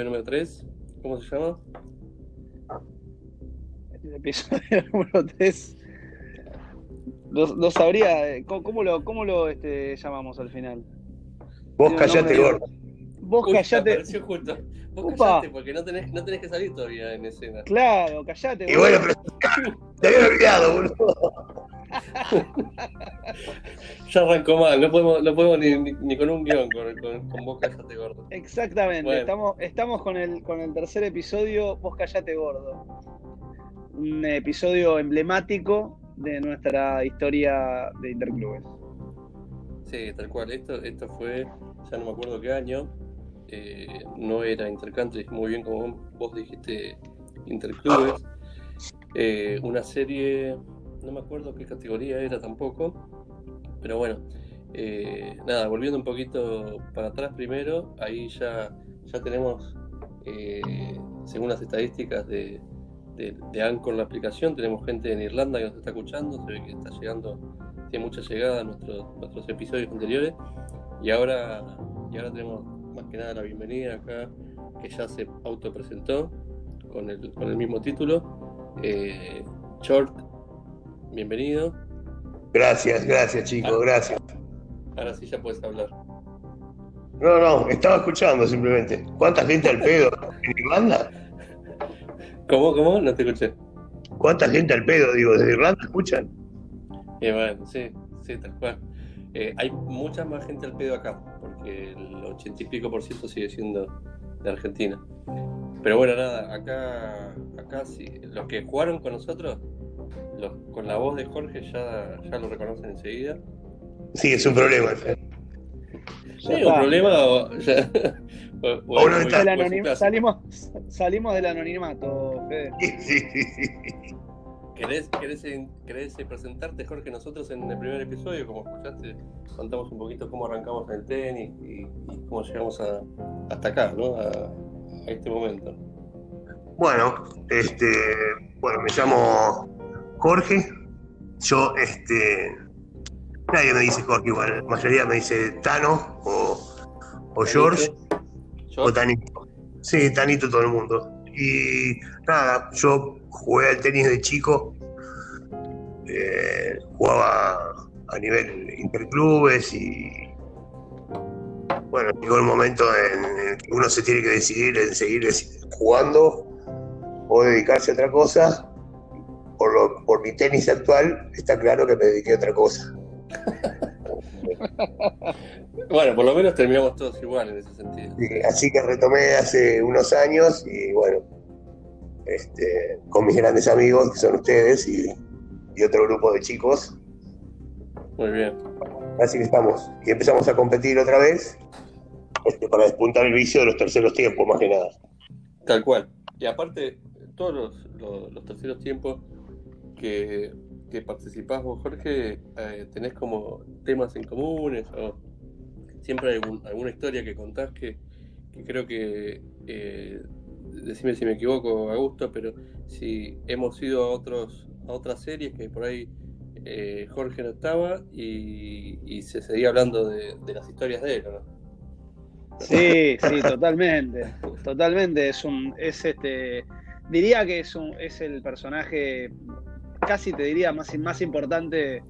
episodio número 3. ¿Cómo se llama? Este es el episodio número 3. No, sabría, eh, ¿cómo, lo, cómo lo este, llamamos al final? Vos callate, gordo. Vos callate. Justo. Vos callate, porque no tenés, no tenés que salir todavía en escena. Claro, callate. Y bueno, pero te había olvidado, boludo. Ya arrancó mal, no podemos, no podemos ni, ni, con un guion con, con, con Vos Callate Gordo. Exactamente, estamos, estamos con, el, con el tercer episodio, Vos Callate Gordo. Un episodio emblemático de nuestra historia de Interclubes. Sí, tal cual. Esto, esto fue, ya no me acuerdo qué año, eh, no era Intercountry, muy bien como vos dijiste, Interclubes. Eh, una serie no me acuerdo qué categoría era tampoco, pero bueno, eh, nada, volviendo un poquito para atrás primero, ahí ya, ya tenemos, eh, según las estadísticas de, de, de, Anchor, la aplicación, tenemos gente en Irlanda que nos está escuchando, se ve que está llegando, tiene mucha llegada a nuestros, nuestros episodios anteriores, y ahora, y ahora tenemos más que nada la bienvenida acá, que ya se autopresentó con el, con el mismo título. Eh, Short bienvenido. Gracias, gracias chicos, ah. gracias. Ahora sí ya puedes hablar. No, no, estaba escuchando simplemente. ¿Cuánta gente al pedo en Irlanda? ¿Cómo, cómo? No te escuché. ¿Cuánta gente al pedo, digo, desde Irlanda escuchan? Eh, bueno, sí, sí, tal cual. Eh, hay mucha más gente al pedo acá, porque el ochenta y pico por ciento sigue siendo de Argentina. Pero bueno, nada, acá, acá sí, los que jugaron con nosotros con la voz de Jorge ya, ya lo reconocen enseguida. Sí, es un problema. Sí, un problema. salimos, salimos del anonimato, Fede. ¿Querés, querés, presentarte, Jorge? Nosotros en el primer episodio, como escuchaste, contamos un poquito cómo arrancamos en el tenis y, cómo llegamos hasta acá, ¿no? A, a, este momento. Bueno, este, bueno, me llamo Jorge. Yo, este. Nadie me dice Jorge igual, la mayoría me dice Tano o, o George o Tanito. Sí, Tanito todo el mundo. Y nada, yo jugué al tenis de chico, eh, jugaba a nivel interclubes y bueno, llegó el momento en el que uno se tiene que decidir en seguir jugando o dedicarse a otra cosa por, mi tenis actual, está claro que me dediqué a otra cosa. bueno, por lo menos terminamos todos igual en ese sentido. así que retomé hace unos años y bueno, este, con mis grandes amigos, que son ustedes, y, otro grupo de chicos. Muy bien. Así que estamos. Y empezamos a competir otra vez este, para despuntar el vicio de los terceros tiempos, más que nada. Tal cual. Y aparte, todos los terceros tiempos que, que participás vos, Jorge, eh, tenés como temas en comunes o siempre hay alguna historia que contás que, creo que, eh, decime si me equivoco, Augusto, pero si hemos ido a, otros, a otras series que por ahí eh, Jorge no estaba y, se seguía hablando de, las historias de él, ¿no? Sí, sí, totalmente, totalmente. Es un, es este, diría que es un, es el personaje casi te diría más, más importante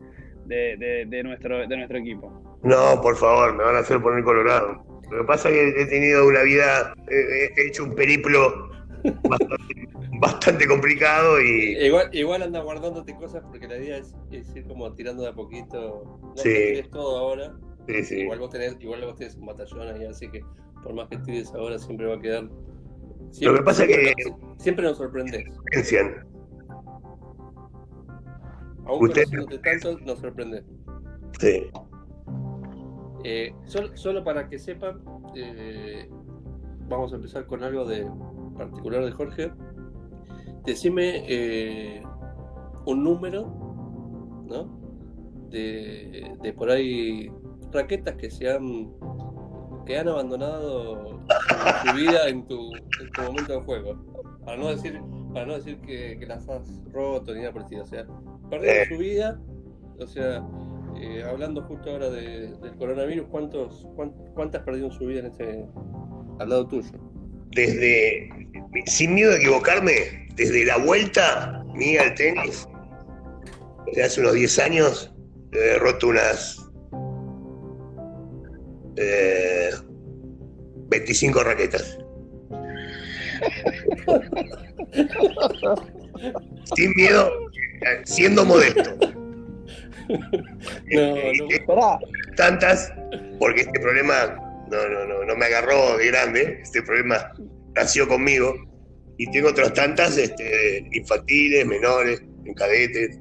de, nuestro, de nuestro equipo. No, por favor, me van a hacer poner colorado. Lo que pasa es que he tenido una vida, he hecho un periplo bastante, complicado y... Igual, igual anda guardándote cosas porque la idea es, ir como tirando de a poquito. No sí. todo ahora. Sí, sí. Igual vos tenés, igual vos tenés un batallón ahí, así que por más que tires ahora siempre va a quedar... Lo que pasa es que... Siempre nos sorprendes. Aún Usted... tanto, nos sorprende. Sí. Eh, solo, para que sepan, eh, vamos a empezar con algo de particular de Jorge. Decime eh, un número, ¿no? De, de, por ahí raquetas que se han que han abandonado su vida en tu, en tu momento de juego. Para no decir, para no decir que, las has roto ni nada por. O sea, perdieron su vida, o sea, eh, hablando justo ahora de- del coronavirus, ¿cuántos, cuán- ¿cuántas perdieron su vida en este, al lado tuyo? Desde, sin miedo a equivocarme, desde la vuelta mía al tenis, de hace unos 10 años, he roto unas eh, 25 raquetas. Sin miedo, siendo modesto. No, no. Esperá, tantas, porque este problema no, no, no, no me agarró de grande, este problema nació conmigo, y tengo otras tantas este, infantiles, menores, en cadetes.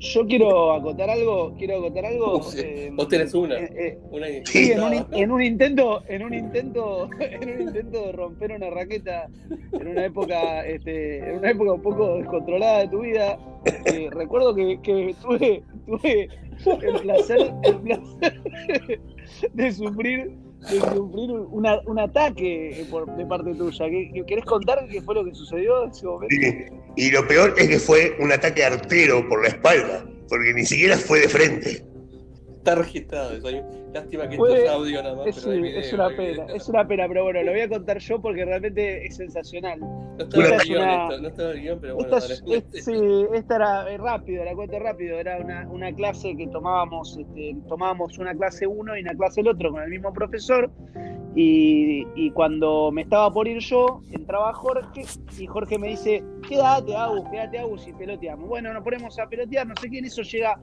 yo quiero acotar algo, quiero acotar algo. Vos, eh, vos tenés una. eh, eh, Una Sí, en un, in- en un intento, en un intento, en un intento de romper una raqueta en una época, este, en una época un poco descontrolada de tu vida, eh, recuerdo que, que tuve, tuve el placer, el placer de sufrir, de sufrir una- un ataque por- de parte tuya. ¿Qué- ¿Querés contar qué fue lo que sucedió en ese momento? Y lo peor es que fue un ataque artero por la espalda, porque ni siquiera fue de frente. Está registrado eso. hay- Lástima que esto es audio nada más. Es, pero video, es una pena, es una pena, pero bueno, lo voy a contar yo porque realmente es sensacional. No estaba en el guion una- esto, no estaba en el guion, pero bueno, Esta, es- sí, esta era eh, rápido, la cuento rápido, era una, una clase que tomábamos, este, tomábamos una clase uno y una clase el otro con el mismo profesor y, y cuando me estaba por ir yo, entraba Jorge y Jorge me dice, quédate Agus, quédate Agus y peloteamos. Bueno, nos ponemos a pelotear, no sé quién, eso llega,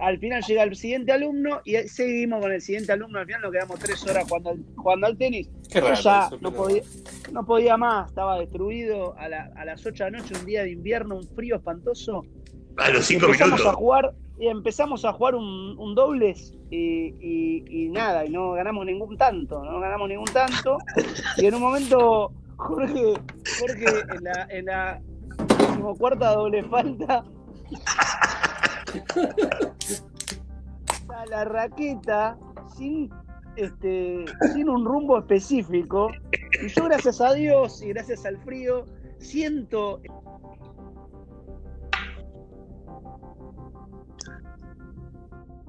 al final llega el siguiente alumno y seguimos con el siguiente alumno, al final nos quedamos tres horas jugando, al- jugando al tenis Qué yo raro ya eso, no podía, no podía más, estaba destruido a, la- a las 8 de la noche, un día de invierno, un frío espantoso. A los cinco empezamos a minutos. jugar y empezamos a jugar un, un dobles y, y- y nada, y no ganamos ningún tanto, no ganamos ningún tanto. Y en un momento, Jorge, Jorge en la, en la cuarta doble falta, la raqueta sin este sin un rumbo específico y yo gracias a Dios y gracias al frío siento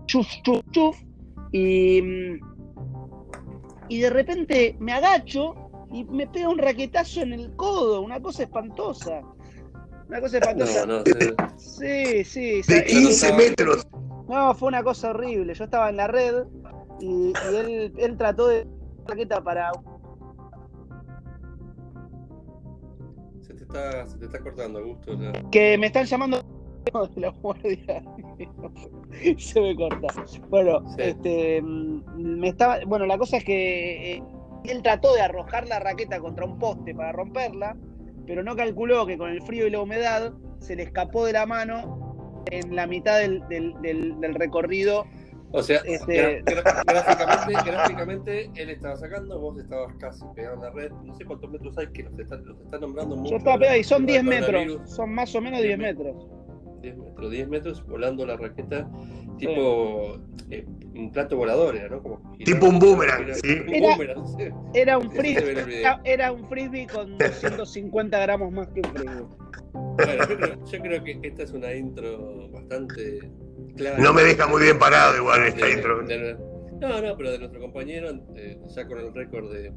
chuf chuf chuf y y de repente me agacho y me pega un raquetazo en el codo, una cosa espantosa. Una cosa espantosa. No, no, sí. Sí, sí. De sa- 15 metros. No, fue una cosa horrible. Yo estaba en la red y, y él, él trató de raqueta para. Se te está, se te está cortando, Augusto. Que me están llamando de la guardia. Se me corta. Bueno, Sí. este. mm, Me estaba. Bueno, la cosa es que eh, él trató de arrojar la raqueta contra un poste para romperla, pero no calculó que con el frío y la humedad se le escapó de la mano en la mitad del, del- del- del recorrido O sea, Este- gráficamente, gráficamente él estaba sacando, vos estabas casi pegado en la red. No sé cuántos metros hay que los están, los están nombrando mucho. Yo estaba pegado y son Con 10 el metros, son más o menos 10 metros. 10 metros, 10 metros volando la raqueta, tipo eh, un plato volador, era, ¿no? Como Tipo un boomerang, Era- ¿sí? Un Era- boomerang, sí. Era un frisbee, era, un frisbee con 250 gramos más que un frisbee. Bueno, yo creo, yo creo que esta es una intro bastante clara. No me deja muy bien parado igual esta de- intro. de- no, no, pero de nuestro compañero, eh, ya con el récord de,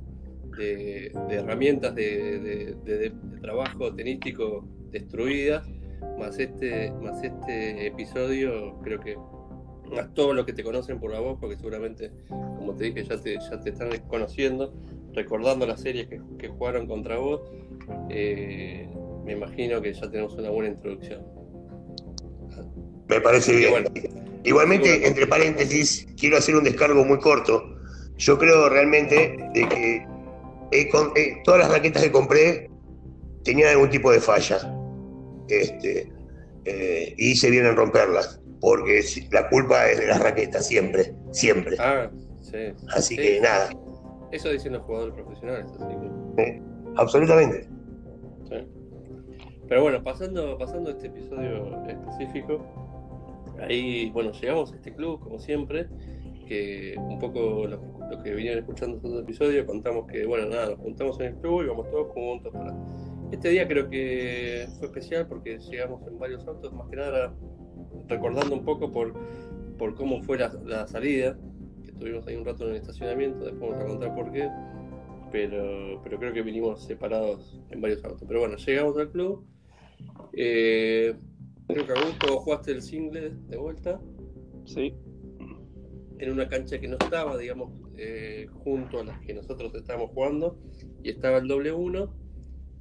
de- de herramientas de, de- de- de- de trabajo tenístico destruidas, más este, más este episodio, creo que más todo lo que te conocen por la voz, porque seguramente, como te dije, ya te, ya te están conociendo, recordando las series que, que jugaron contra vos, eh, me imagino que ya tenemos una buena introducción. Me parece bien. bueno, Igualmente, entre paréntesis, quiero hacer un descargo muy corto. Yo creo realmente de que he eh, todas las raquetas que compré tenían algún tipo de falla. Este, eh, y hice bien en romperlas, porque la culpa es de las raquetas, siempre, siempre. ah, sí. Así sí. que nada, Eso dicen los jugadores profesionales, así que. absolutamente. sí. Pero bueno, pasando, pasando a este episodio específico, ahí, bueno, llegamos a este club, como siempre, que un poco los, los que vinieron escuchando estos episodios, contamos que, bueno, nada, nos juntamos en el club y vamos todos juntos para... Este día creo que fue especial porque llegamos en varios autos, más que nada recordando un poco por, por cómo fue la, la salida, que estuvimos ahí un rato en el estacionamiento, después vamos a contar por qué, pero, pero creo que vinimos separados en varios autos. Pero bueno, llegamos al club. Eh, creo que Augusto jugaste el single de vuelta Sí. en una cancha que no estaba, digamos, eh, junto a las que nosotros estábamos jugando, y estaba el doble uno,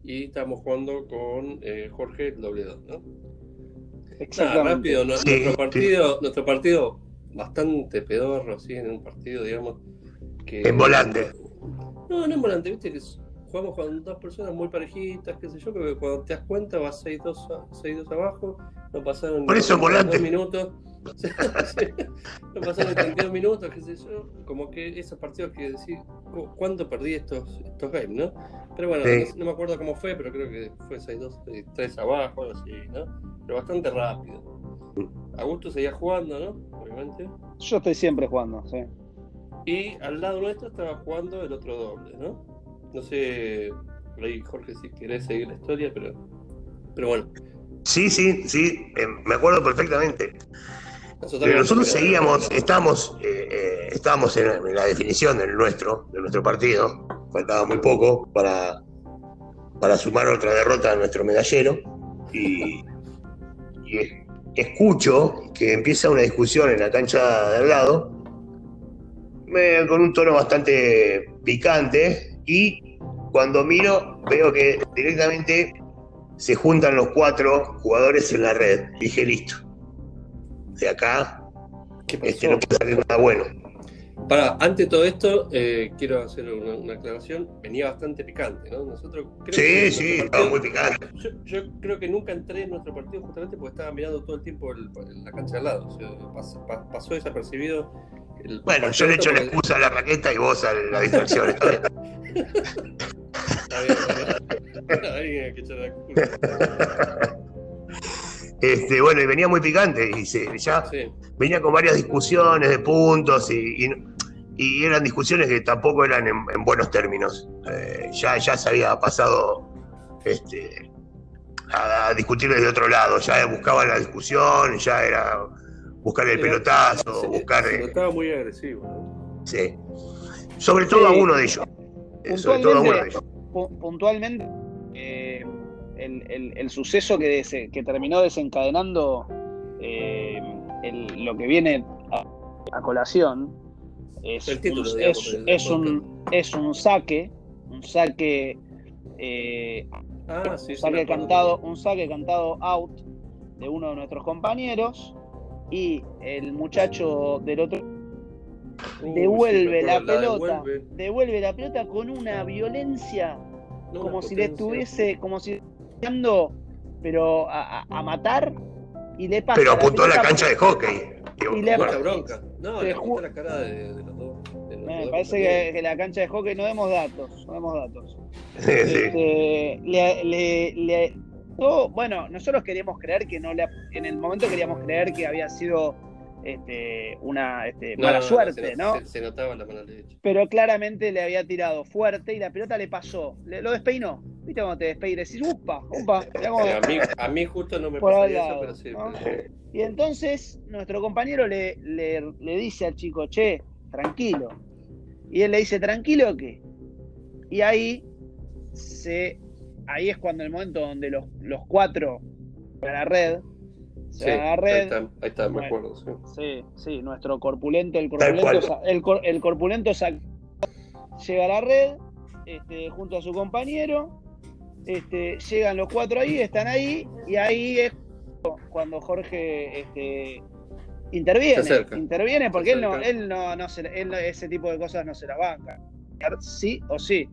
y estábamos jugando con eh, Jorge el doble dos, ¿no? Nada, Exactamente. rápido, no- Sí, nuestro sí. partido, nuestro partido bastante pedorro, sí, en un partido, digamos, que... En volante. No, no en volante, viste que jugamos con dos personas muy parejitas, qué sé yo, creo que cuando te das cuenta vas 6-2 a- 6-2 abajo, no pasaron Por eso volante. dos minutos, no pasaron 32 minutos, qué sé yo, como que esos partidos que "Cu- ¿cuánto perdí estos, estos games, no? Pero bueno, Sí. no, no me acuerdo cómo fue, pero creo que fue 6-2, 3 abajo, algo así, ¿no? Pero bastante rápido. Augusto seguía jugando, ¿no? Obviamente. Yo estoy siempre jugando, sí. Y al lado nuestro estaba jugando el otro doble, ¿no? No sé, por ahí Jorge, si querés seguir la historia, pero, pero bueno. Sí, sí, sí, eh, me acuerdo perfectamente. Nosotros, Pero nosotros seguíamos, estamos, eh, eh, estábamos en, en la definición del nuestro, de nuestro partido. Faltaba muy poco para, para sumar otra derrota a nuestro medallero. Y, y es- escucho que empieza una discusión en la cancha de al lado, me- con un tono bastante picante. Y cuando miro, veo que directamente se juntan los cuatro jugadores en la red. Dije, listo. De acá este, no puede salir nada bueno. Para, ante todo esto, eh, quiero hacer una, una aclaración. Venía bastante picante, ¿no? Nosotros creo Sí, que sí, estaba muy picante. Yo, yo creo que nunca entré en nuestro partido justamente porque estaba mirando todo el tiempo el- la cancha al lado. O sea, pas- pa- pasó desapercibido. el Bueno, yo le echo la excusa a la raqueta y vos a la distracción. Este, bueno, y venía muy picante y se- ya Sí. venía con varias discusiones de puntos y, y- y eran discusiones que tampoco eran en, en buenos términos. Eh, ya, ya se había pasado este, a, a discutir desde otro lado, ya buscaban la discusión, ya era buscar el Era- pelotazo, Se- buscar... se eh, notaba muy agresivo. sí. Sobre todo a Sí. uno de ellos. Eh, Sobre todo a uno de ellos. Pu- puntualmente, eh, el, el- el suceso que, que terminó desencadenando eh, el- lo que viene a, a colación es, título, un, digamos, es, un, es un saque, un saque, eh, Ah, sí, un sí, saque cantado, un saque cantado out de uno de nuestros compañeros y el muchacho del otro Uy, devuelve sí, la pelota, devuelve. devuelve la pelota con una violencia No, como una si le estuviese, como si estuviese pero a, a- a matar y le pasa. Pero apuntó a la pelota cancha de hockey. Y le- bueno, bronca. No, le apuntó la cara de, de los dos. Me parece que, la cancha de hockey no demos datos, no demos datos. sí, sí. Este, le, le- le- todo- bueno, nosotros queríamos creer que no le, en el momento queríamos creer que había sido este, una este, No, mala no, suerte, se, ¿no? Se, se notaba la mala leche. Pero claramente le había tirado fuerte y la pelota le pasó, le, lo despeinó. ¿Viste cómo te despeinas? Decís, upa, upa, Sí, a, mí, a mí justo no me pasaría eso, pero sí. ¿no? pero sí. Y entonces nuestro compañero le, le, le dice al chico, che, tranquilo. Y él le dice, ¿tranquilo qué? Y ahí se. Ahí es cuando el momento donde los, los cuatro a la red. Sí, ahí red. está, ahí está, me acuerdo. Sí. Sí, sí, nuestro corpulento, el corpulento, el, cor- el corpulento llega a la red, este, junto a su compañero, este, llegan los cuatro ahí, están ahí, y ahí es cuando Jorge este, interviene, Se acerca. interviene porque Se él no, él no, no se, él no- ese tipo de cosas no se la banca. Sí o sí.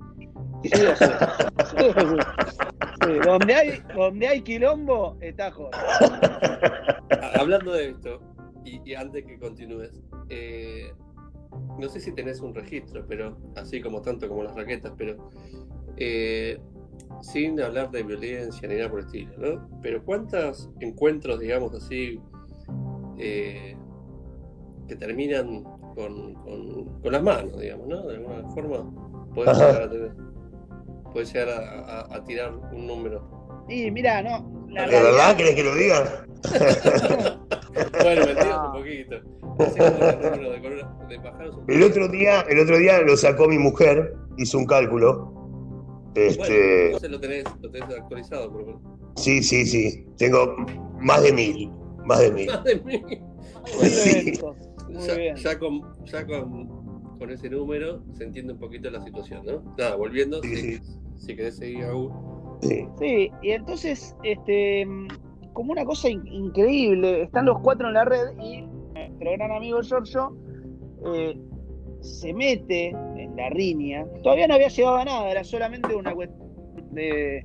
Sí o sí. Sí Donde hay, donde hay quilombo, está Jorge. Ah, Hablando de esto, y, y antes que continúes, eh, no sé si tenés un registro, pero así como tanto como las raquetas, pero eh, sin hablar de violencia ni nada por el estilo, ¿no? Pero ¿cuántos encuentros, digamos así, eh, que terminan con, con- con las manos, digamos, ¿no? De alguna forma, Ajá. llegar a, tener- podés llegar a- a- a tirar un número. Y mira, no, la ¿De realidad- verdad querés que lo diga? Bueno, un poquito. El de, de otro día, el otro día lo sacó mi mujer, hizo un cálculo. Bueno, Este, entonces lo tenés, lo tenés actualizado, por menos. sí, sí, sí. Tengo más de mil. Más de mil. Sí. bien, Muy ya, bien. ya con, ya con, con ese número se entiende un poquito la situación, ¿no? Nada, volviendo, Sí, sí. Si querés seguir Agus. Sí. Sí, y entonces, este, como una cosa in- increíble, están los cuatro en la red y nuestro gran amigo Giorgio eh, se mete en la riña. Todavía no había llegado a nada, era solamente una cuestión de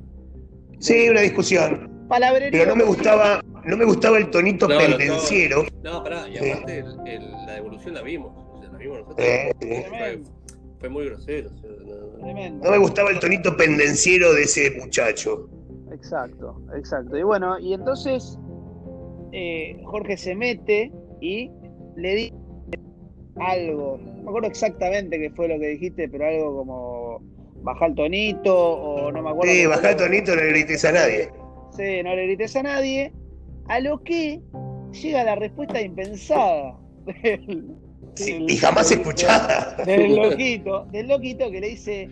Sí, una discusión. palabrería. Pero no me gustaba, no me gustaba el tonito No, no, pendenciero. No, pará, y aparte el- el- la devolución la vimos. O sea, la vimos nosotros. Eh, sí. Fue, muy grosero. o sea, no- me gustaba el tonito pendenciero de ese muchacho. Exacto, exacto. Y bueno, y entonces eh, Jorge se mete y le dice algo, no me acuerdo exactamente qué fue lo que dijiste, pero algo como bajar el tonito o no me acuerdo. Sí, bajá el tonito, no le grites a nadie. Sí, no le grites a nadie. A lo que llega la respuesta impensada del, Sí, y jamás del- escuchada. del loquito, del loquito que le dice,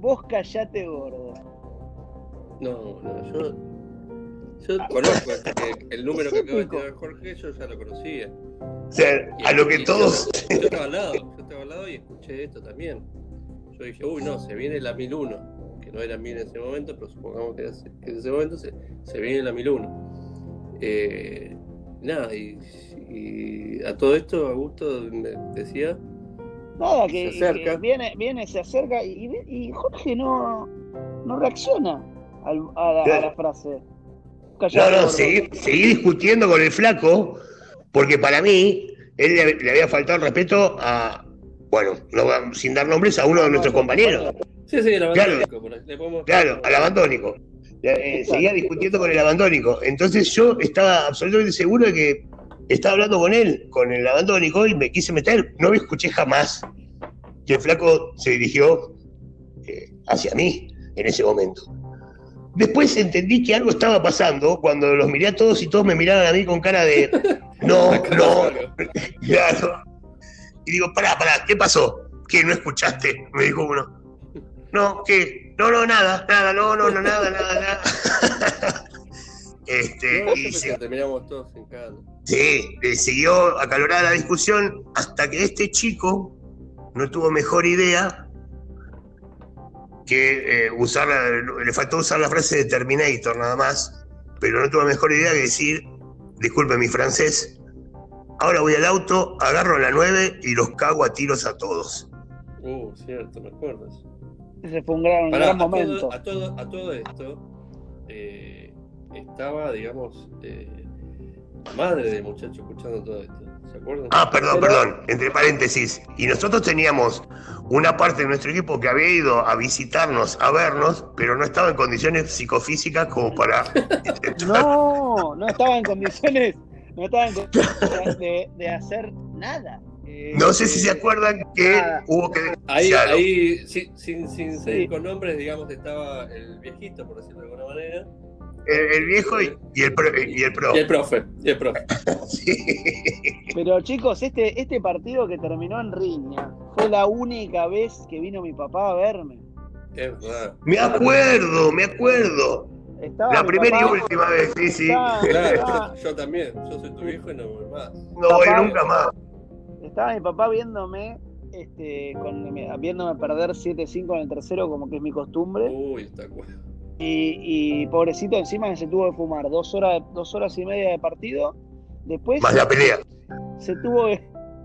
vos callate gordo. No, no, yo. Yo conozco este, el número que acaba de tirar Jorge, yo ya lo conocía. O sea, Y- a lo que todos. Yo, yo estaba al lado, yo estaba al lado y escuché esto también. Yo dije, uy, no, se viene la 1001, que no era 1000 en ese momento, pero supongamos que, era ese- que en ese momento se, se viene la 1001. Eh, nada, y, y a todo esto, Augusto me decía, Nada, que, Se acerca. que viene, viene, se acerca y, y Jorge no, no reacciona al- a, la, a la frase. No, no, seguí, seguí discutiendo con el flaco, porque para mí, él le, le había faltado el respeto a. Bueno, no, sin dar nombres, a uno de nuestros compañeros. sí, sí, el Claro. abandónico, por ahí, le podemos- Claro, al abandónico. Eh, seguía discutiendo con el abandónico. Entonces yo estaba absolutamente seguro de que estaba hablando con él, con el abandónico, y me quise meter. No me escuché jamás que el flaco se dirigió eh, hacia mí en ese momento. Después entendí que algo estaba pasando cuando los miré a todos y todos me miraban a mí con cara de no, no. Claro. Y digo, pará, pará, ¿qué pasó? ¿Qué? ¿No escuchaste? Me dijo uno. No, ¿qué? No, no, nada, nada, no, no, no, nada, nada, nada. Este, No, y se- pensé que terminamos todos en cada. sí, le siguió acalorada la discusión hasta que este chico no tuvo mejor idea que eh, usar, la- le faltó usar la frase de Terminator nada más, pero no tuvo mejor idea que decir, disculpe mi francés, ahora voy al auto, agarro la 9 y los cago a tiros a todos. Uh, cierto, me acuerdas. Ese fue un gran, un Pará, gran a, momento. todo, a, todo, a todo esto eh, estaba, digamos, eh, la madre del muchacho escuchando todo esto. ¿Se acuerdan? Ah, perdón, Pero- perdón, entre paréntesis. Y nosotros teníamos una parte de nuestro equipo que había ido a visitarnos, a vernos, pero no estaba en condiciones psicofísicas como para... No, no estaba en condiciones, no estaba en condiciones de, de hacer nada. Eh, No sé si se acuerdan que Nada. hubo que... Ahí, sin, sin, sin Sí. seguir con nombres, digamos, estaba el viejito, por decirlo de alguna manera. El, el viejo y, y el pro. Y el pro. Y el profe, y el profe. Sí. Pero chicos, este, este partido que terminó en riña fue la única vez que vino mi papá a verme. Es verdad. Me acuerdo, me acuerdo. Estaba La primera y última vez, sí, sí. Estaba, Claro, estaba- yo, yo también. Yo soy tu viejo y no voy más. No voy nunca más. estaba mi papá viéndome, este, con, viéndome perder 7-5 en el tercero, como que es mi costumbre. Uy, está cual. Y, y pobrecito encima que se tuvo que fumar dos horas, dos horas y media de partido. Después Más la pelea. se tuvo que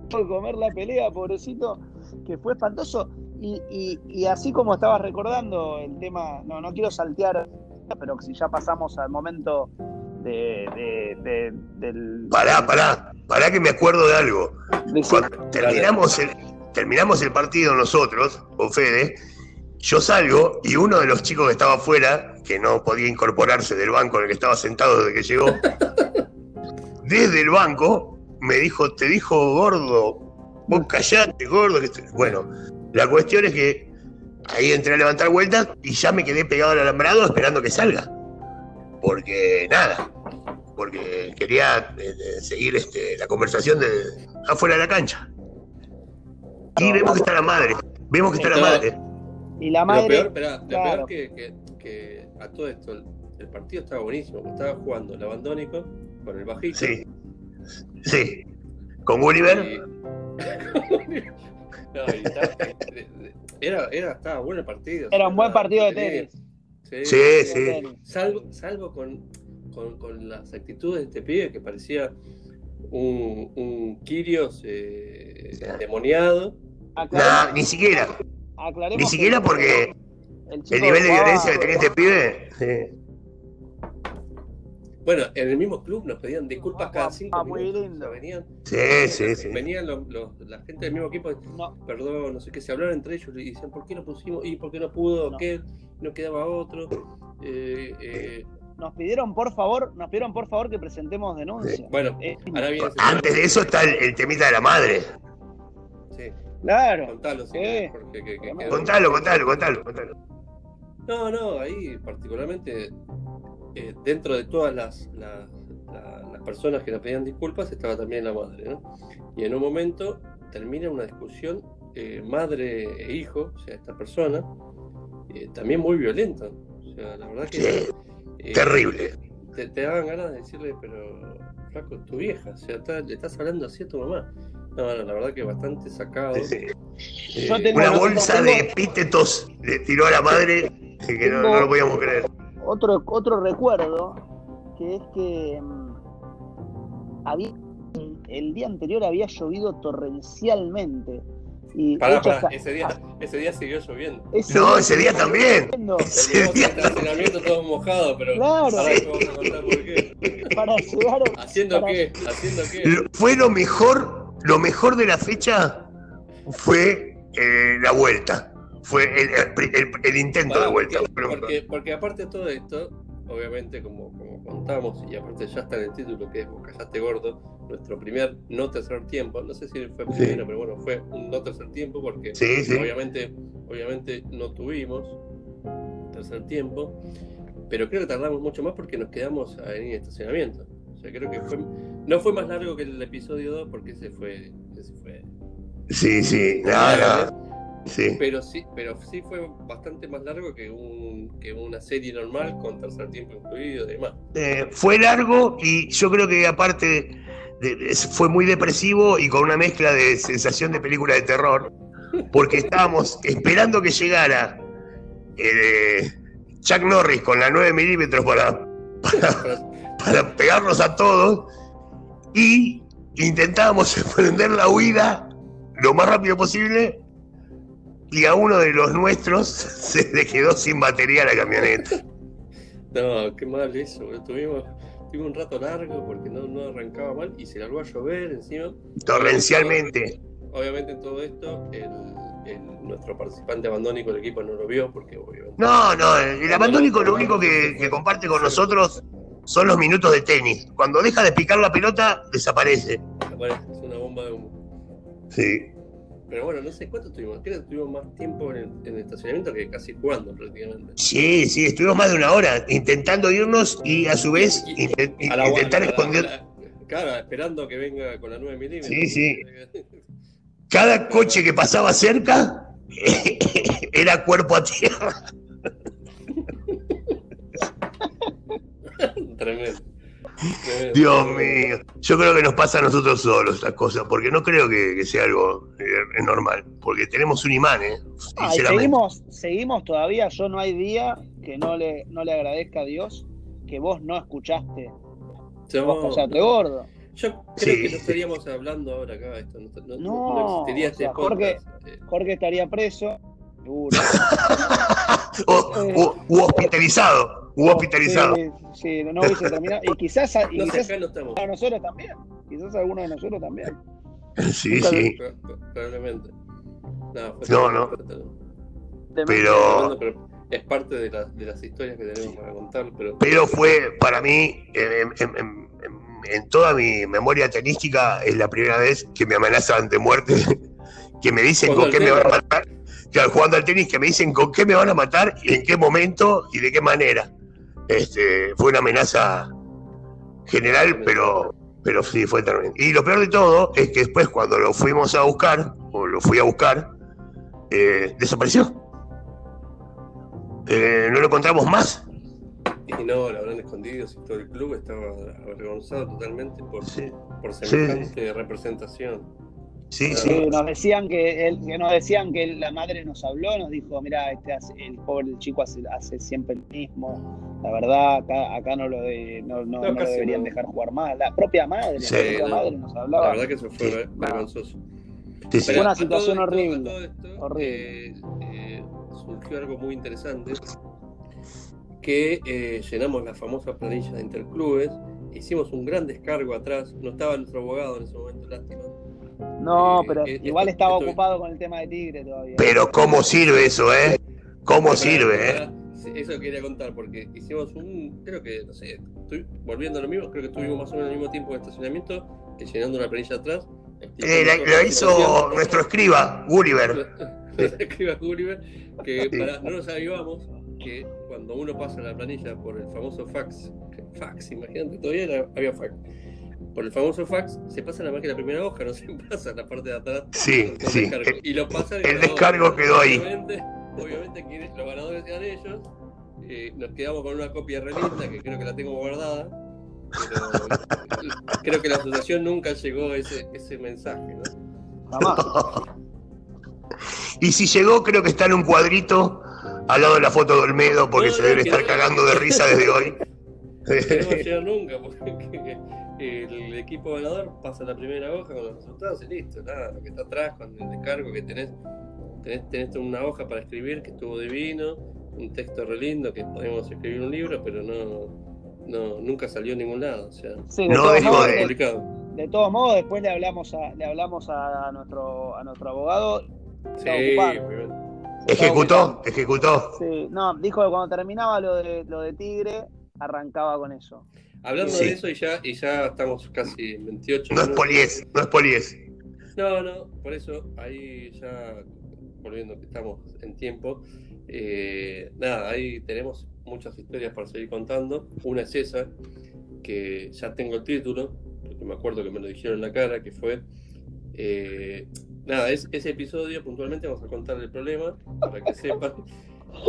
comer la pelea, pobrecito, que fue espantoso. Y, y- y así como estabas recordando el tema, no, no quiero saltear, pero si ya pasamos al momento de, de- de- del... Pará, pará. Pará que me acuerdo de algo. Cuando terminamos el, terminamos el partido nosotros, con Fede, yo salgo y uno de los chicos que estaba afuera, que no podía incorporarse del banco en el que estaba sentado desde que llegó, desde el banco me dijo, te dijo gordo, vos callate, gordo. que te-". Bueno, la cuestión es que ahí entré a levantar vueltas y ya me quedé pegado al alambrado esperando que salga. Porque nada, porque quería eh, eh, seguir este, la conversación de afuera de la cancha. Y vemos que está la madre, vemos que está la madre. Y la Lo madre. lo peor que, que- que a todo esto, el, el partido estaba buenísimo, porque estaba jugando el abandónico con el bajito. Sí, sí. Con Gulliver, y- No, y estaba- era, era, estaba bueno el partido. Era un buen partido de tenis. Sí. sí, sí. Tenis. Salvo, salvo con, con, con las actitudes de este pibe que parecía un, un Kirios eh, endemoniado. No, ni siquiera, aclaremos ni siquiera porque el nivel de violencia que tenía este pibe. sí. Bueno, en el mismo club nos pedían disculpas cada cinco Ah, muy lindo. O sea, venían, Sí, sí, sí. venían los, los- la gente del mismo equipo, No, perdón, no sé qué, se hablaron entre ellos y decían, ¿por qué no pusimos? ¿Y por qué no pudo No. aquel? No quedaba otro. Eh, eh, nos pidieron por favor, nos pidieron por favor que presentemos denuncia. bueno, Eh, ahora viene ese Antes de eso está el, el temita de la madre. Sí, claro. contalo, si Sí. querés, porque que- que- que- Contalo, contalo, contalo, contalo. No, no, ahí particularmente eh, dentro de todas las, las, la- las personas que nos pedían disculpas estaba también la madre, ¿no? Y en un momento termina una discusión eh, madre e hijo, o sea, esta persona, eh, también muy violenta. O sea, la verdad que... Sí, eh, terrible. Te, te daban ganas de decirle, pero flaco, es tu vieja, o sea, está- le estás hablando así a tu mamá. No, no, la verdad que bastante sacado. Sí, sí. Eh, tengo- Una bolsa tengo- de epítetos le tiró a la madre que no, no lo podíamos creer. Otro, otro recuerdo que es que mm, había, el día anterior había llovido torrencialmente. Y Pará, pará, hasta- ese día, ese día siguió lloviendo. No, ese día también. Ese día el estacionamiento todo mojado, pero Claro. ahora te vamos a contar por qué. Para llegar a- ¿Haciendo para- qué? ¿Haciendo qué? Lo- Fue lo mejor, lo mejor de la fecha fue eh, la vuelta. Fue el, el- el- el intento Pará, de vuelta. porque, porque, porque aparte de todo esto, obviamente, como, como contamos, y aparte ya está en el título que es Vos callaste gordo, nuestro primer no tercer tiempo, no sé si fue Sí. primero, pero bueno, fue un no tercer tiempo porque Sí, sí. obviamente, obviamente no tuvimos tercer tiempo, pero creo que tardamos mucho más porque nos quedamos en el estacionamiento. O sea, creo que fue, no fue más largo que el episodio 2 porque ese fue, ese fue Sí, sí, nada, sí. pero sí, pero sí fue bastante más largo que un que una serie normal con tercer tiempo incluido y demás. Eh, fue largo y yo creo que aparte de- de- fue muy depresivo y con una mezcla de sensación de película de terror, porque estábamos esperando que llegara eh, Chuck Norris con la 9 milímetros para, para, para pegarnos a todos y intentábamos emprender la huida lo más rápido posible y a uno de los nuestros se le quedó sin batería la camioneta. No, qué mal eso, tuvimos tuvimos un rato largo porque no, no arrancaba mal y se largó a llover encima. Torrencialmente. Obviamente en todo esto el, el- nuestro participante abandónico del equipo no lo vio porque obviamente No, no, el abandónico lo único que, que comparte con nosotros son los minutos de tenis. Cuando deja de picar la pelota, desaparece. aparece, es una bomba de humo. Sí. Pero bueno, no sé cuánto tuvimos, creo que tuvimos más tiempo en el, en el estacionamiento que casi jugando prácticamente. Sí, sí, estuvimos más de una hora intentando irnos y a su vez inte- A la- intentar a la- esconder. a la- Claro, esperando que venga con la 9 milímetros. Sí, sí. Cada coche que pasaba cerca era cuerpo a tierra. Tremendo. Dios mío. Yo creo que nos pasa a nosotros solos estas cosas, porque no creo que, que sea algo eh, normal, porque tenemos un imán, ¿eh? Ah, y seguimos, seguimos todavía. Yo no hay día que no le, no le agradezca a Dios que vos no escuchaste. Yo, Vos callaste gordo. yo creo Sí. que no estaríamos hablando ahora acá. Esto, no, no- no existiría o este sea, Jorge- podcast. Eh, Jorge estaría preso. Seguro. O, o- u hospitalizado, u hospitalizado. Sí, sí, no hubiese terminado. Y quizás, a- y no sé, quizás a nosotros también. Quizás a alguno de nosotros también. Sí, sí. Pro- pro- Probablemente. No, fue No. Pero, es parte de, la- de las historias que tenemos para contar. Pero pero fue para mí, en, en- en- en- en toda mi memoria tenística, es la primera vez que me amenazan de muerte, que me dicen con qué me van a matar. Claro, jugando al tenis, que me dicen con qué me van a matar y en qué momento y de qué manera. Este, fue una amenaza general, pero, pero sí fue terrible. Y lo peor de todo es que después cuando lo fuimos a buscar, o lo fui a buscar, eh, desapareció. Eh, no lo encontramos más. Y no, lo habrán escondido si todo el club estaba avergonzado totalmente por, Sí, por semejante representación. Sí, Ah. sí. Nos decían que, él- que nos decían que la madre nos habló, nos dijo, mira, este hace- el pobre chico hace, hace siempre lo mismo. La verdad, acá, acá no lo de, no, no- No, no lo deberían no. dejar jugar más. La propia madre, Sí, la propia no. madre nos La hablaba. verdad que eso fue vergonzoso. sí, sí. Fue una todo situación horrible, todo esto, horrible. eh, eh, surgió algo muy interesante, que eh, llenamos la famosa planilla de interclubes, hicimos un gran descargo atrás, no estaba nuestro abogado en ese momento, lástima. No, Eh, pero eh, igual esto- estaba esto- ocupado con el tema de Tigre todavía. Pero cómo sirve eso, ¿eh? ¿Cómo sirve, eh? Eso quería contar, porque hicimos un, creo que, no sé, estoy volviendo a lo mismo, creo que estuvimos más o menos al mismo tiempo en estacionamiento, que llenando la planilla atrás. Eh, la- lo hizo nuestro escriba, Gulliver. escriba Gulliver, que para, no nos avivamos que cuando uno pasa la planilla por el famoso fax, fax, imagínate, todavía era- había fax, por el famoso fax, se pasa la máquina de la primera hoja, no se pasa la parte de atrás. Sí, sí. descargo. Y lo pasa el descargo quedó ahí. Obviamente, obviamente quienes- los ganadores eran ellos. eh, nos quedamos con una copia re linda que creo que la tengo guardada. Pero creo que la asociación nunca llegó a ese, ese mensaje, ¿no? Jamás. Y si llegó, creo que está en un cuadrito al lado de la foto de Olmedo, porque No, se debe que estar no. cagando de risa desde hoy. Que no va a llegar nunca, porque el equipo ganador pasa la primera hoja con los resultados y listo, nada, lo que está atrás con el descargo que tenés, tenés, tenés una hoja para escribir que estuvo divino, un texto re lindo que podemos escribir un libro, pero no, no nunca salió en ningún lado, o sea, Sí, de, No todos modos, de- publicado. de todos modos, después le hablamos a, le hablamos a nuestro, a nuestro abogado. Sí, Ejecutó, ejecutó. Sí, no, dijo que cuando terminaba lo de, lo de Tigre, arrancaba con eso. Hablando Sí. de eso y ya, y ya estamos casi en 28 No es poliés, no es poliés. No, no, por eso ahí ya, volviendo que estamos en tiempo, eh, nada, ahí tenemos muchas historias para seguir contando. Una es esa, que ya tengo el título, porque me acuerdo que me lo dijeron en la cara, que fue... eh, nada, es, ese episodio puntualmente vamos a contar el problema, para que sepan.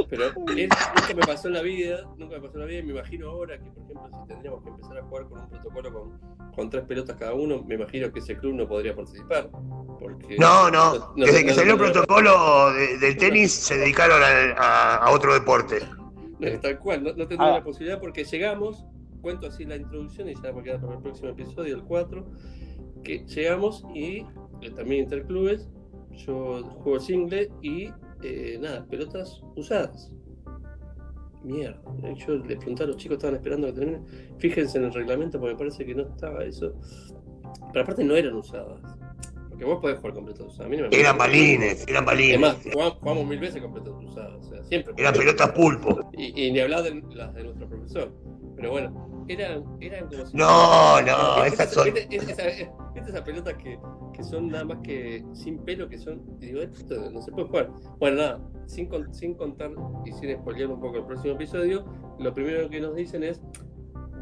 Pero es- nunca me pasó en la vida, nunca me pasó en la vida, y me imagino ahora que, por ejemplo, si tendríamos que empezar a jugar con un protocolo con, con tres pelotas cada uno, me imagino que ese club no podría participar. Porque No, no. Desde que no- salió el protocolo de- del tenis, se dedicaron a, a- a otro deporte. no, tal cual, no, no tendría Ah. la posibilidad porque llegamos, cuento así la introducción y ya va a quedar para el próximo episodio, el 4, que llegamos y eh, también interclubes, yo juego single y eh, nada, pelotas usadas. Mierda, yo les pregunté a los chicos, estaban esperando que termine. Fíjense en el reglamento porque me parece que no estaba eso. Pero aparte no eran usadas. Porque vos podés jugar con pelotas usadas. A mí no me Eran balines, eran Además, balines. jugamos, jugamos mil veces con pelotas usadas. O sea, siempre. Eran pelotas pulpo. Y, y ni hablar de las de nuestro profesor. Pero bueno, eran, eran como si. No, no, Es- esas es- son. es- es- esa- es- es esas pelotas que, que son nada más que sin pelo, que son. y digo, esto no se puede jugar. Bueno, nada, sin, con- sin contar y sin spoilear un poco el próximo episodio, lo primero que nos dicen es: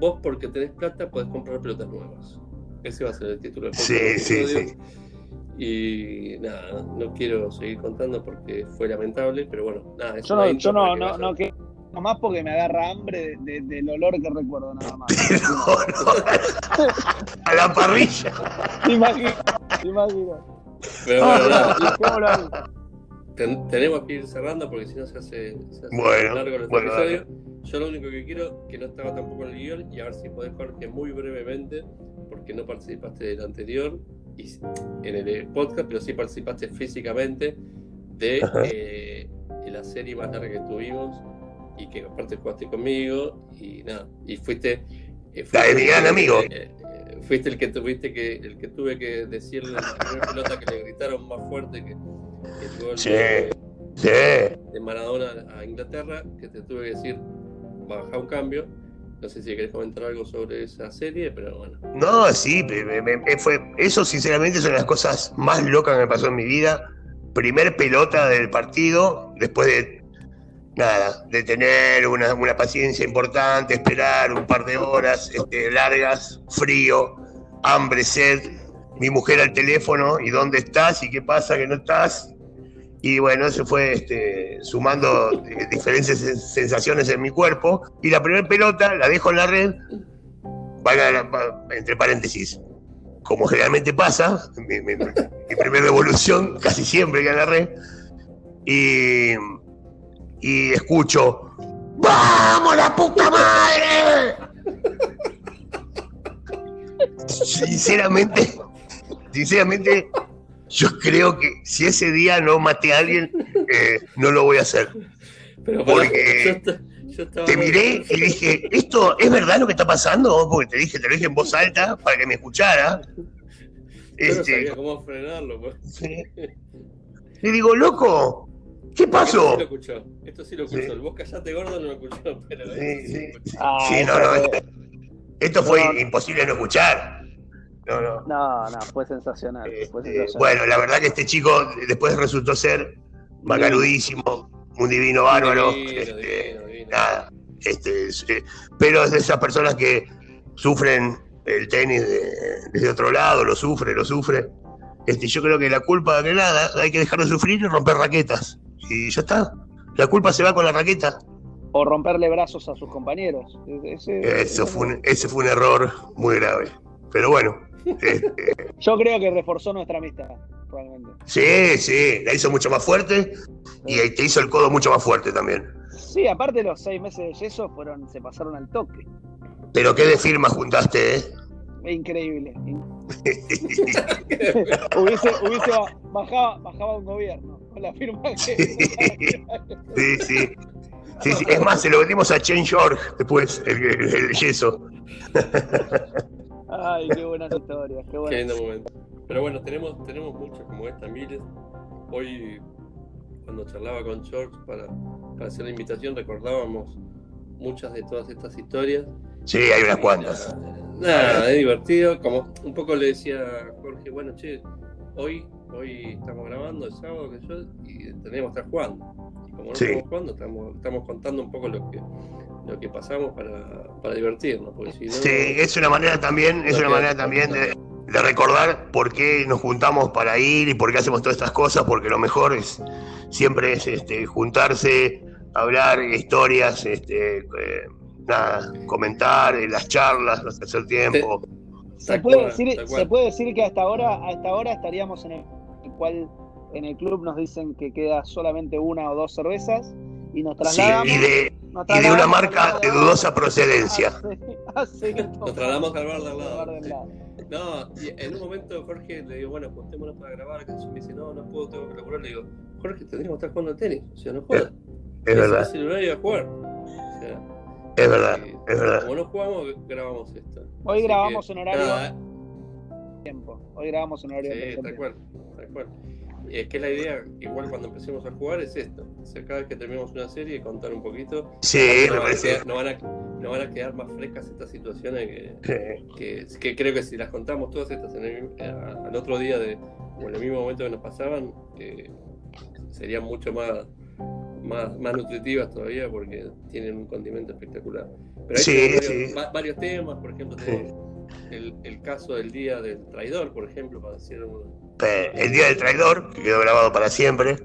vos, porque tenés plata, podés comprar pelotas nuevas. Ese va a ser el título del Sí, sí, episodio. sí. Y nada, no quiero seguir contando porque fue lamentable, pero bueno, nada. es Yo no, yo no, no, no que nomás porque me agarra hambre de- de- del olor que recuerdo nada más. No, no. A la parrilla. Imagino, imagino. Pero bueno, ahí. ten- tenemos que ir cerrando porque si no se hace, se hace Bueno, largo el bueno, episodio. Yo lo único que quiero, que no estaba tampoco en el guion, y a ver si podés, Jorge, muy brevemente, porque no participaste del anterior y en el eh, podcast, pero sí participaste físicamente de eh, de la serie más larga que tuvimos y que aparte jugaste conmigo y nada, y fuiste... eh, de mi gran amigo. eh, eh, fuiste el que tuviste que el que tuve que decirle a la primera pelota que le gritaron más fuerte que, que el gol Sí. de, Sí. de Maradona a Inglaterra, que te tuve que decir, baja un cambio. No sé si querés comentar algo sobre esa serie, pero bueno. No, sí, me- me- fue, eso sinceramente son las cosas más locas que me pasó en mi vida. Primer pelota del partido, después de nada, de tener una, una paciencia importante, esperar un par de horas este, largas, frío, hambre, sed, mi mujer al teléfono y dónde estás y qué pasa que no estás. Y bueno, se fue este, sumando eh, diferentes sen- sensaciones en mi cuerpo. Y la primera pelota la dejo en la red, entre paréntesis, como generalmente pasa, mi, mi- mi primera devolución casi siempre queda en la red. Y, y escucho, ¡Vamos la puta madre! Sinceramente, sinceramente, yo creo que si ese día no maté a alguien, eh, no lo voy a hacer. Pero Porque yo, yo Te miré y dije, ¿esto es verdad lo que está pasando? Porque te dije, te lo dije en voz alta para que me escuchara. Yo no Este, sabía cómo frenarlo. pues. Le digo, loco, ¿qué Esto pasó? sí lo escuchó. Esto sí lo escuchó. Sí. El vos callate gordo no lo escuchó. Pero Sí, esto sí. Ah, Sí, no, eso no, fue- esto, esto fue No, imposible no escuchar. No, no. No, no, fue sensacional. Fue Este, sensacional. bueno, la verdad que este chico después resultó ser macarudísimo, un divino bárbaro. Divino, este, divino, divino. nada, este, es, eh, pero es de esas personas que sufren el tenis de- desde otro lado, lo sufre, lo sufre. Este, yo creo que la culpa que nada, hay que dejarlo sufrir y romper raquetas. Y ya está. La culpa se va con la raqueta. O romperle brazos a sus compañeros. Ese- Eso fue un, ese fue un error muy grave. Pero bueno, este, Yo creo que reforzó nuestra amistad, probablemente. sí, sí, la hizo mucho más fuerte y te hizo el codo mucho más fuerte también. Sí, aparte los seis meses de yeso fueron, se pasaron al toque. Pero qué de firma juntaste, ¿eh? Increíble. hubiese, hubiese bajaba, bajaba un gobierno la firma que. Sí, sí. Sí, sí. Es más, se lo vendimos a Chen George después, el, el- el yeso. Ay, qué buenas historias, qué Qué buenas. lindo momento. Pero bueno, tenemos, tenemos muchas como esta, miles. Hoy, cuando charlaba con George para, para hacer la invitación, recordábamos muchas de todas estas historias. Sí, hay unas cuantas. Nada, es divertido. Como un poco le decía a Jorge, bueno, che, hoy, hoy estamos grabando el sábado que yo, y tenemos que estar jugando. Y como no Sí. estamos jugando, estamos, estamos contando un poco lo que, lo que pasamos para, para divertirnos. Porque si no, Sí, es una manera también, es una manera también de, de recordar por qué nos juntamos para ir y por qué hacemos todas estas cosas, porque lo mejor es siempre es este, juntarse, hablar historias, este, eh, nada, comentar en las charlas, hacer tiempo. Se puede, cual, decir, se puede decir que hasta ahora, hasta ahora estaríamos en el cual en el club nos dicen que queda solamente una o dos cervezas y nos Sí, trasladamos. y de, nos y de una marca de dudosa procedencia. a seguir Nos trasladamos al bar de al Al lado. bar del sí. lado. No, y en un momento Jorge le digo, bueno, juntémonos para grabar. Que me dice, no, no puedo, tengo que laburar. Le digo, Jorge, tendríamos que estar jugando al tenis. O sea, no jodas. Es verdad, Es el horario de jugar. O sea, es verdad, eh, es verdad. Como no jugamos, grabamos esto. Hoy Así grabamos que, en horario nada, tiempo. Hoy grabamos en horario de Sí, tal cual, tal cual. Y es que la idea, igual cuando empecemos a jugar, es esto. O sea, cada vez que terminemos una serie, contar un poquito. Sí, no, me van a parece. quedar, no, van a, no van a quedar más frescas estas situaciones que, Sí. que, que creo que si las contamos todas estas en el- eh, al otro día de, o en el mismo momento que nos pasaban, eh, serían mucho más, más, más nutritivas todavía porque tienen un condimento espectacular. Pero hay Sí, varios, sí. va- varios temas, por ejemplo, Sí. tenemos el, el caso del día del traidor, por ejemplo, para decir un- Eh, el día del traidor, que quedó grabado para siempre.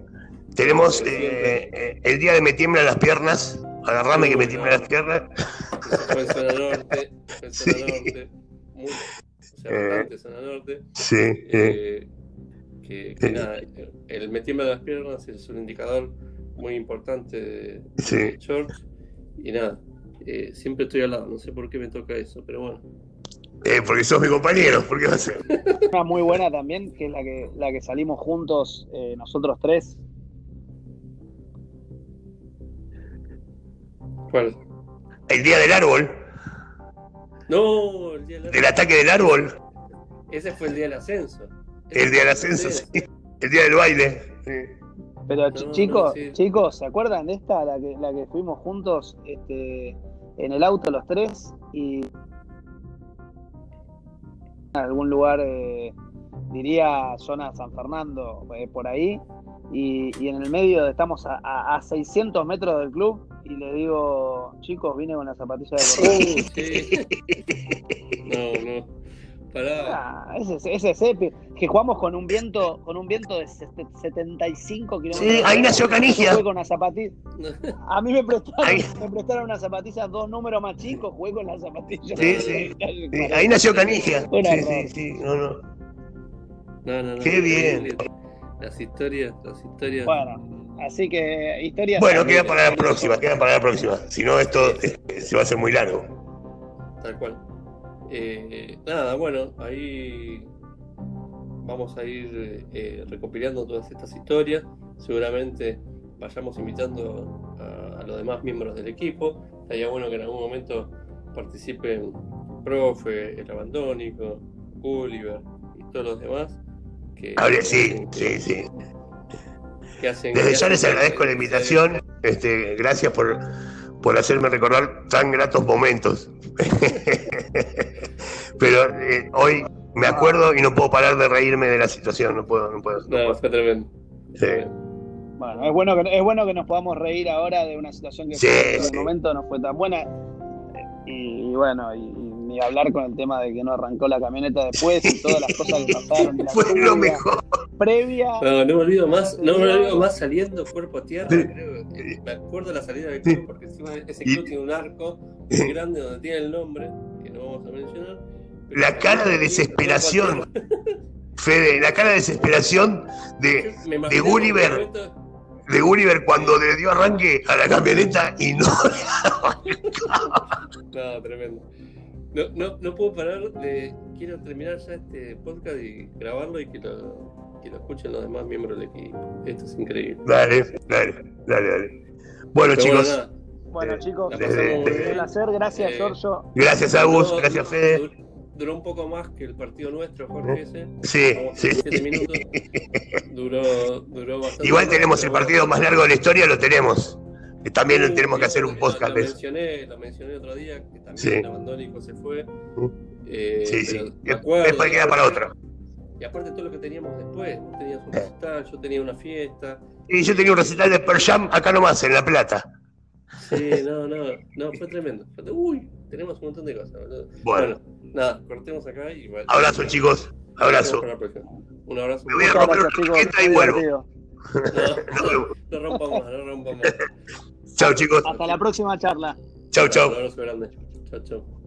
Tenemos eh, el día de me tiemblan las piernas. Agarrame que me tiemblan las piernas. Eso fue en zona norte, fue en zona Sí. norte, muy, o sea, Eh. bastante zona norte. Sí, eh, que, nada, el me tiembla las piernas es un indicador muy importante de, sí. de George. Y nada, eh, siempre estoy al lado, no sé por qué me toca eso, pero bueno. Eh, porque sos mi compañero, ¿por qué va a ser? Una muy buena también, que es la que, la que salimos juntos eh, nosotros tres. ¿Cuál? El día del árbol, No, el día del del ataque del árbol, Ese fue el día del ascenso. Ese el día del ascenso, sí. el día del baile. sí. Pero No, ch- no, chicos, sí. chicos, ¿se acuerdan de esta? La que, la que fuimos juntos este, en el auto los tres y algún lugar, eh, diría zona San Fernando, eh, por ahí, y, y en el medio estamos a, a- a 600 metros del club y le digo, chicos, vine con la zapatilla de correr. Sí. No, no. Pará. Ah, ese, es- ese es épico. Que jugamos con un viento, con un viento de sete- 75 kilómetros. Sí, ahí nació Canigia. Jugué con una zapatilla. A mí me prestaron, Ahí. me prestaron unas zapatillas dos números más chicos, jugué con las zapatillas. Sí, sí. Sí, ahí nació Canigia. Sí, sí, sí. No, no. No, no, no. Qué bien. Las historias, las historias. Bueno, así que historias. Bueno, queda para la próxima, queda para la próxima. Si no, esto eh, se va a hacer muy largo. Tal cual. Eh, nada, bueno, ahí vamos a ir eh, recopilando todas estas historias. Seguramente vayamos invitando a, a los demás miembros del equipo. Estaría bueno que en algún momento participen el profe, el abandónico, Gulliver y todos los demás. Que, Hable, sí, sí, sí. que hacen- Desde ya les agradezco la invitación. Este, gracias por, por hacerme recordar tan gratos momentos. Pero eh, hoy me acuerdo y no puedo parar de reírme de la situación. No puedo, no puedo. no No, puedo. fue tremendo. Sí. Bueno, es bueno, que, es bueno que nos podamos reír ahora de una situación que Sí, en el sí. momento no fue tan buena. Y, y bueno, y, y ni hablar con el tema de que no arrancó la camioneta después y todas las cosas que pasaron. de la Fue lo mejor. Previa. No, no me olvido más, no me olvido más saliendo cuerpo a tierra, Sí. creo. que- Me acuerdo de la salida del club, porque encima ese Y- club tiene un arco muy grande donde tiene el nombre, que no vamos a mencionar. La cara de desesperación. Fede, la cara de desesperación de, de Gulliver, de Gulliver cuando le dio arranque a la camioneta y no. No, tremendo. No, no, no puedo parar de. Quiero terminar ya este podcast y grabarlo y que lo, que lo escuchen los demás miembros del equipo. Esto es increíble. Dale, dale, dale, dale. Bueno, Pero chicos, Bueno, chicos, la pasamos muy desde- un placer. Gracias, Eh, Giorgio. gracias Agus, gracias Fede. Dur- Duró un poco más que el partido nuestro, Jorge, ese. Sí, sí. siete minutos. Duró, duró bastante. Igual más, tenemos el partido bueno. más largo de la historia, lo tenemos. También Uh, tenemos que hacer un podcast Lo mencioné, lo mencioné otro día, que también Sí. abandónico se fue. Uh. Eh, Sí, sí. acuerdo, Después queda para otro. Y aparte todo lo que teníamos después, vos tenías un recital, yo tenía una fiesta. Y yo tenía un recital de Pearl Jam acá nomás, en La Plata. Sí, no, no, no, fue tremendo. Uy, tenemos un montón de cosas. boludo. Bueno, nada, cortemos acá y bueno, abrazo chicos, abrazo. Un abrazo. Me voy a romper una y muy vuelvo. no, no rompamos, no rompamos. Chao chicos, Hasta la próxima charla. chao chao. Un abrazo grande. Chao, chao.